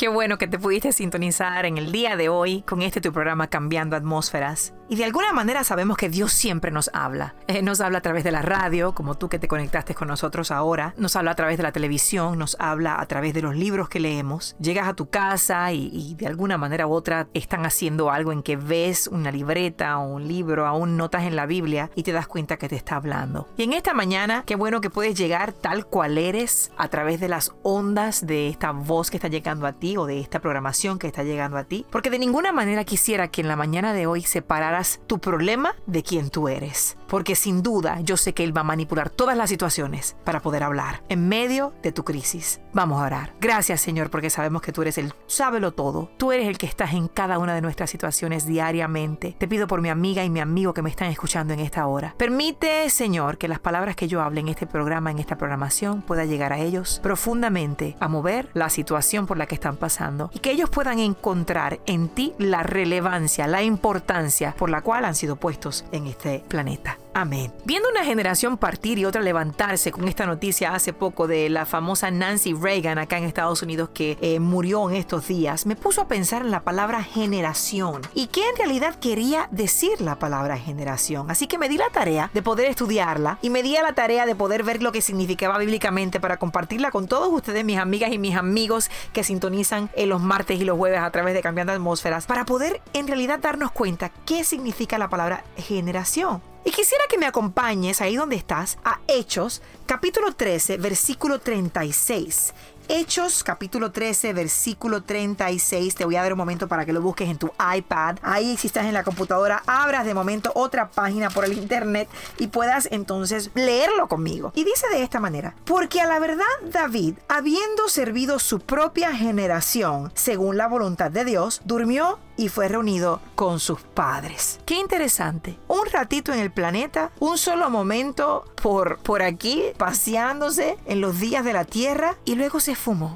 Qué bueno que te pudiste sintonizar en el día de hoy con este tu programa Cambiando Atmósferas. Y de alguna manera sabemos que Dios siempre nos habla. Eh, nos habla a través de la radio, como tú que te conectaste con nosotros ahora. Nos habla a través de la televisión, nos habla a través de los libros que leemos. Llegas a tu casa y, y de alguna manera u otra están haciendo algo en que ves una libreta o un libro, aún notas en la Biblia y te das cuenta que te está hablando. Y en esta mañana, qué bueno que puedes llegar tal cual eres a través de las ondas de esta voz que está llegando a ti o de esta programación que está llegando a ti, porque de ninguna manera quisiera que en la mañana de hoy tu problema de quien tú eres, porque sin duda yo sé que Él va a manipular todas las situaciones para poder hablar en medio de tu crisis. Vamos a orar. Gracias Señor, porque sabemos que tú eres el sábelo todo, tú eres el que estás en cada una de nuestras situaciones diariamente. Te pido por mi amiga y mi amigo que me están escuchando en esta hora. Permite Señor que las palabras que yo hable en este programa, en esta programación, pueda llegar a ellos profundamente a mover la situación por la que están pasando y que ellos puedan encontrar en ti la relevancia, la importancia por la cual han sido puestos en este planeta. Amén. Viendo una generación partir y otra levantarse con esta noticia hace poco de la famosa Nancy Reagan acá en Estados Unidos que eh, murió en estos días, me puso a pensar en la palabra generación y qué en realidad quería decir la palabra generación. Así que me di la tarea de poder estudiarla y me di la tarea de poder ver lo que significaba bíblicamente para compartirla con todos ustedes, mis amigas y mis amigos que sintonizan en los martes y los jueves a través de Cambiando Atmósferas, para poder en realidad darnos cuenta qué significa la palabra generación. Y quisiera que me acompañes ahí donde estás a Hechos, capítulo 13, versículo 36. Hechos capítulo 13, versículo 36. Te voy a dar un momento para que lo busques en tu iPad. Ahí si estás en la computadora, abras de momento otra página por el internet y puedas entonces leerlo conmigo. Y dice de esta manera, porque a la verdad David, habiendo servido su propia generación según la voluntad de Dios, durmió y fue reunido con sus padres. Qué interesante. Un ratito en el planeta, un solo momento por, por aquí, paseándose en los días de la tierra y luego se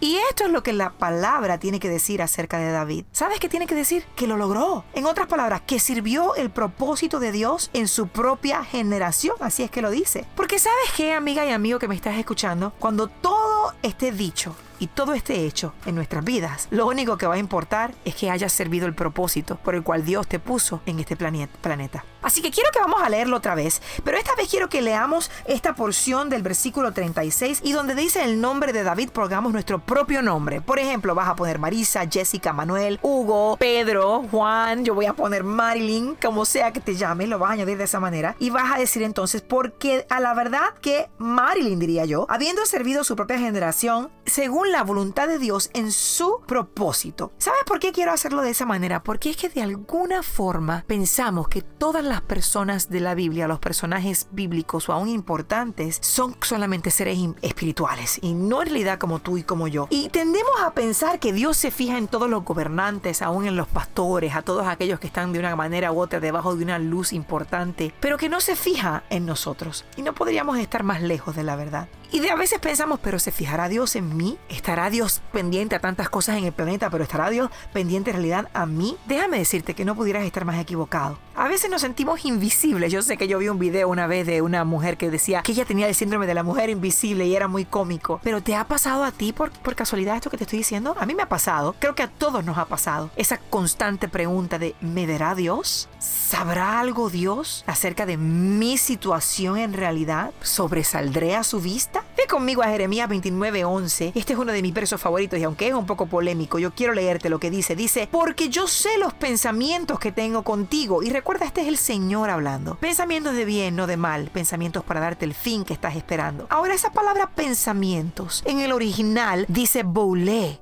Y esto es lo que la palabra tiene que decir acerca de David. ¿Sabes qué tiene que decir? Que lo logró. En otras palabras, que sirvió el propósito de Dios en su propia generación. Así es que lo dice. Porque sabes qué, amiga y amigo que me estás escuchando, cuando todo esté dicho, y todo esté hecho en nuestras vidas, lo único que va a importar es que haya servido el propósito por el cual Dios te puso en este planeta. Así que quiero que vamos a leerlo otra vez, pero esta vez quiero que leamos esta porción del versículo 36 y donde dice el nombre de David, pongamos nuestro propio nombre. Por ejemplo, vas a poner Marisa, Jessica, Manuel, Hugo, Pedro, Juan, yo voy a poner Marilyn, como sea que te llame, lo vas a añadir de esa manera y vas a decir entonces, porque a la verdad que Marilyn diría yo, habiendo servido su propia generación, según la voluntad de Dios en su propósito. ¿Sabes por qué quiero hacerlo de esa manera? Porque es que de alguna forma pensamos que todas las personas de la Biblia, los personajes bíblicos o aún importantes, son solamente seres espirituales y no en realidad como tú y como yo. Y tendemos a pensar que Dios se fija en todos los gobernantes, aún en los pastores, a todos aquellos que están de una manera u otra debajo de una luz importante, pero que no se fija en nosotros. Y no podríamos estar más lejos de la verdad. Y de a veces pensamos, pero ¿se fijará Dios en mí? ¿Estará Dios pendiente a tantas cosas en el planeta, pero estará Dios pendiente en realidad a mí? Déjame decirte que no pudieras estar más equivocado. A veces nos sentimos invisibles. Yo sé que yo vi un video una vez de una mujer que decía que ella tenía el síndrome de la mujer invisible y era muy cómico. Pero ¿te ha pasado a ti por, por casualidad esto que te estoy diciendo? A mí me ha pasado. Creo que a todos nos ha pasado. Esa constante pregunta de ¿me verá Dios? ¿Sabrá algo Dios acerca de mi situación en realidad? ¿Sobresaldré a su vista? Ve conmigo a Jeremías 29:11. Este es uno de mis versos favoritos y aunque es un poco polémico, yo quiero leerte lo que dice. Dice, porque yo sé los pensamientos que tengo contigo. Y recuerda, este es el Señor hablando. Pensamientos de bien, no de mal. Pensamientos para darte el fin que estás esperando. Ahora, esa palabra pensamientos en el original dice boule.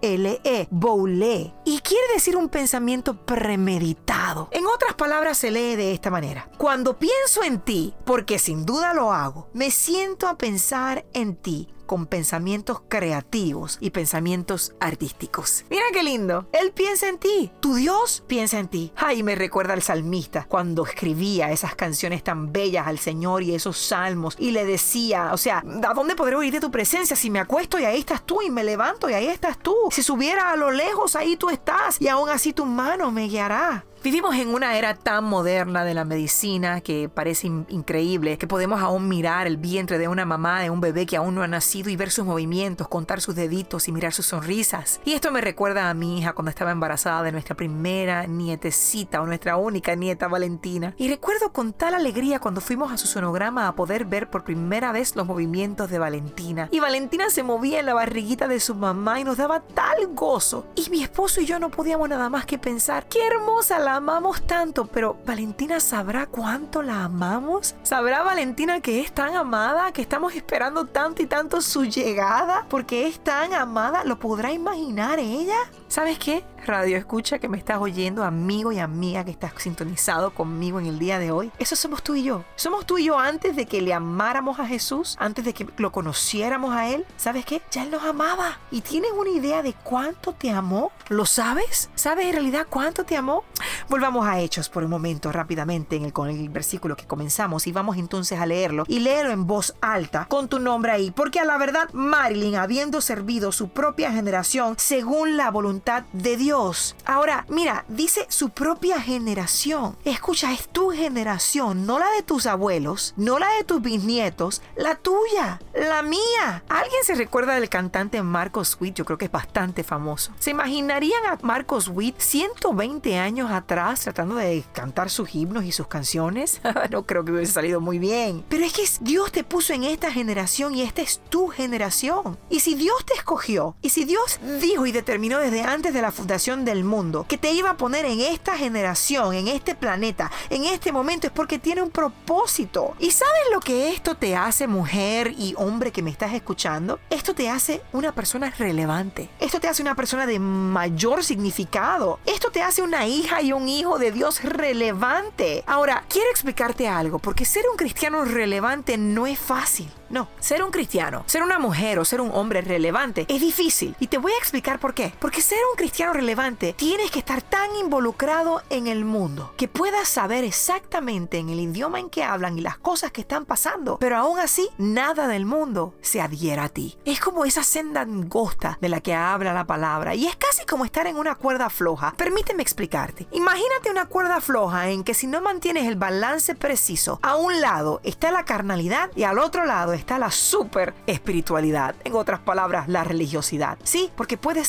B-O-U-L-E. Boule. Y quiere decir un pensamiento premeditado. En otras palabras, se lee de esta manera. Cuando pienso en ti, porque sin duda lo hago, me siento a pensar en ti con pensamientos creativos y pensamientos artísticos. Mira qué lindo. Él piensa en ti. Tu Dios piensa en ti. Ay, me recuerda al salmista cuando escribía esas canciones tan bellas al Señor y esos salmos y le decía, o sea, ¿a dónde podré oír de tu presencia si me acuesto y ahí estás tú y me levanto y ahí estás tú? Si subiera a lo lejos, ahí tú estás y aún así tu mano me guiará. Vivimos en una era tan moderna de la medicina que parece increíble que podemos aún mirar el vientre de una mamá de un bebé que aún no ha nacido y ver sus movimientos, contar sus deditos y mirar sus sonrisas. Y esto me recuerda a mi hija cuando estaba embarazada de nuestra primera nietecita o nuestra única nieta Valentina. Y recuerdo con tal alegría cuando fuimos a su sonograma a poder ver por primera vez los movimientos de Valentina. Y Valentina se movía en la barriguita de su mamá y nos daba tal gozo. Y mi esposo y yo no podíamos nada más que pensar, qué hermosa la amamos tanto, pero Valentina sabrá cuánto la amamos. ¿Sabrá Valentina que es tan amada, que estamos esperando tanto y tanto su llegada? Porque es tan amada, ¿lo podrá imaginar ella? ¿Sabes qué? Radio escucha que me estás oyendo, amigo y amiga que estás sintonizado conmigo en el día de hoy. Eso somos tú y yo. Somos tú y yo antes de que le amáramos a Jesús, antes de que lo conociéramos a Él. ¿Sabes qué? Ya Él nos amaba. ¿Y tienes una idea de cuánto te amó? ¿Lo sabes? ¿Sabes en realidad cuánto te amó? Volvamos a Hechos por un momento rápidamente en el, con el versículo que comenzamos y vamos entonces a leerlo y léelo en voz alta con tu nombre ahí. Porque a la verdad Marilyn, habiendo servido su propia generación según la voluntad de Dios, Ahora, mira, dice su propia generación. Escucha, es tu generación, no la de tus abuelos, no la de tus bisnietos, la tuya, la mía. ¿Alguien se recuerda del cantante Marcos Witt? Yo creo que es bastante famoso. ¿Se imaginarían a Marcos Witt 120 años atrás tratando de cantar sus himnos y sus canciones? no creo que hubiese salido muy bien. Pero es que Dios te puso en esta generación y esta es tu generación. Y si Dios te escogió, y si Dios dijo y determinó desde antes de la fundación del mundo, que te iba a poner en esta generación, en este planeta, en este momento, es porque tiene un propósito. ¿Y sabes lo que esto te hace, mujer y hombre que me estás escuchando? Esto te hace una persona relevante. Esto te hace una persona de mayor significado. Esto te hace una hija y un hijo de Dios relevante. Ahora, quiero explicarte algo, porque ser un cristiano relevante no es fácil. No, ser un cristiano, ser una mujer o ser un hombre relevante es difícil. Y te voy a explicar por qué. Porque ser un cristiano relevante tienes que estar tan involucrado en el mundo que puedas saber exactamente en el idioma en que hablan y las cosas que están pasando. Pero aún así, nada del mundo se adhiera a ti. Es como esa senda angosta de la que habla la palabra. Y es casi como estar en una cuerda floja. Permíteme explicarte. Imagínate una cuerda floja en que si no mantienes el balance preciso, a un lado está la carnalidad y al otro lado está la super espiritualidad. En otras palabras, la religiosidad. Sí, porque puede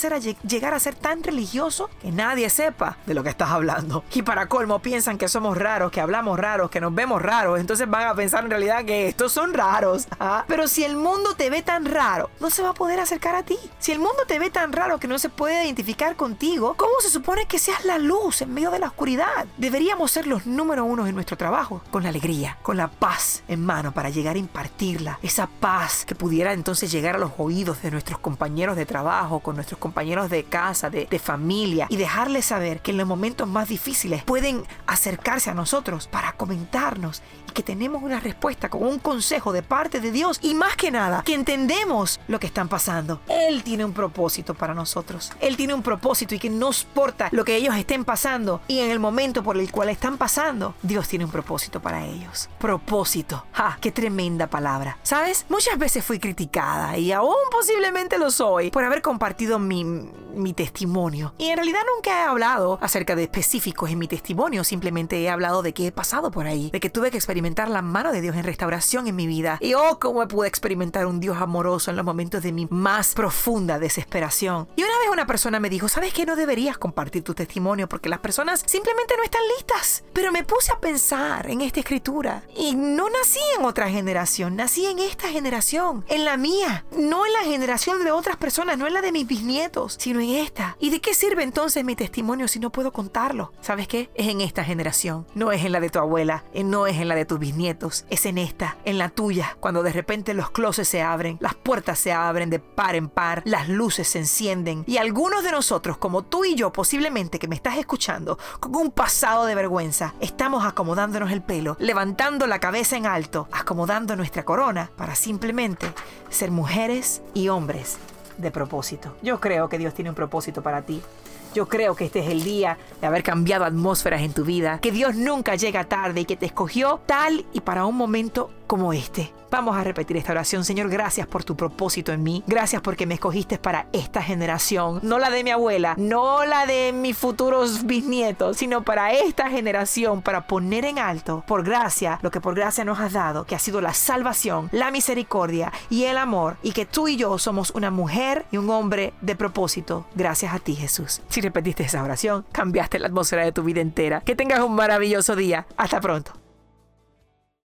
llegar a ser tan religioso que nadie sepa de lo que estás hablando. Y para colmo piensan que somos raros, que hablamos raros, que nos vemos raros. Entonces van a pensar en realidad que estos son raros. ¿ah? Pero si el mundo te ve tan raro, no se va a poder acercar a ti. Si el mundo te ve tan raro que no se puede identificar contigo, ¿cómo se supone que seas la luz en medio de la oscuridad? Deberíamos ser los número uno en nuestro trabajo, con la alegría, con la paz en mano para llegar a impartirla esa paz que pudiera entonces llegar a los oídos de nuestros compañeros de trabajo, con nuestros compañeros de casa, de, familia, y dejarles saber que en los momentos más difíciles pueden acercarse a nosotros para comentarnos y que tenemos una respuesta con un consejo de parte de Dios y más que nada que entendemos lo que están pasando. Él tiene un propósito para nosotros. Él tiene un propósito y que no importa lo que ellos estén pasando y en el momento por el cual están pasando, Dios tiene un propósito para ellos. Propósito. ¡Ja! ¡Qué tremenda palabra! ¿Sabes? Muchas veces fui criticada y aún posiblemente lo soy por haber compartido mi, mi testimonio. Y en realidad nunca he hablado acerca de específicos en mi testimonio, simplemente he hablado de que he pasado por ahí, de que tuve que experimentar la mano de Dios en restauración en mi vida. Y oh, cómo pude experimentar un Dios amoroso en los momentos de mi más profunda desesperación. Y una vez una persona me dijo, ¿sabes que no deberías compartir tu testimonio porque las personas simplemente no están listas? Pero me puse a pensar en esta escritura y no nací en otra generación, nací en esta generación, en la mía, no en la generación de otras personas, no en la de mis bisnietos, sino en esta. ¿Y de qué sirve entonces mi testimonio si no puedo contarlo? ¿Sabes qué? Es en esta generación, no es en la de tu abuela, eh, no es en la de tus bisnietos, es en esta, en la tuya, cuando de repente los closets se abren, las puertas se abren de par en par, las luces se encienden y algunos de nosotros, como tú y yo posiblemente que me estás escuchando, con un pasado de vergüenza, estamos acomodándonos el pelo, levantando la cabeza en alto, acomodando nuestra corona para simplemente ser mujeres y hombres de propósito. Yo creo que Dios tiene un propósito para ti. Yo creo que este es el día de haber cambiado atmósferas en tu vida, que Dios nunca llega tarde y que te escogió tal y para un momento como este. Vamos a repetir esta oración. Señor, gracias por tu propósito en mí. Gracias porque me escogiste para esta generación. No la de mi abuela, no la de mis futuros bisnietos, sino para esta generación, para poner en alto, por gracia, lo que por gracia nos has dado, que ha sido la salvación, la misericordia y el amor. Y que tú y yo somos una mujer y un hombre de propósito. Gracias a ti, Jesús. Si repetiste esa oración, cambiaste la atmósfera de tu vida entera. Que tengas un maravilloso día. Hasta pronto.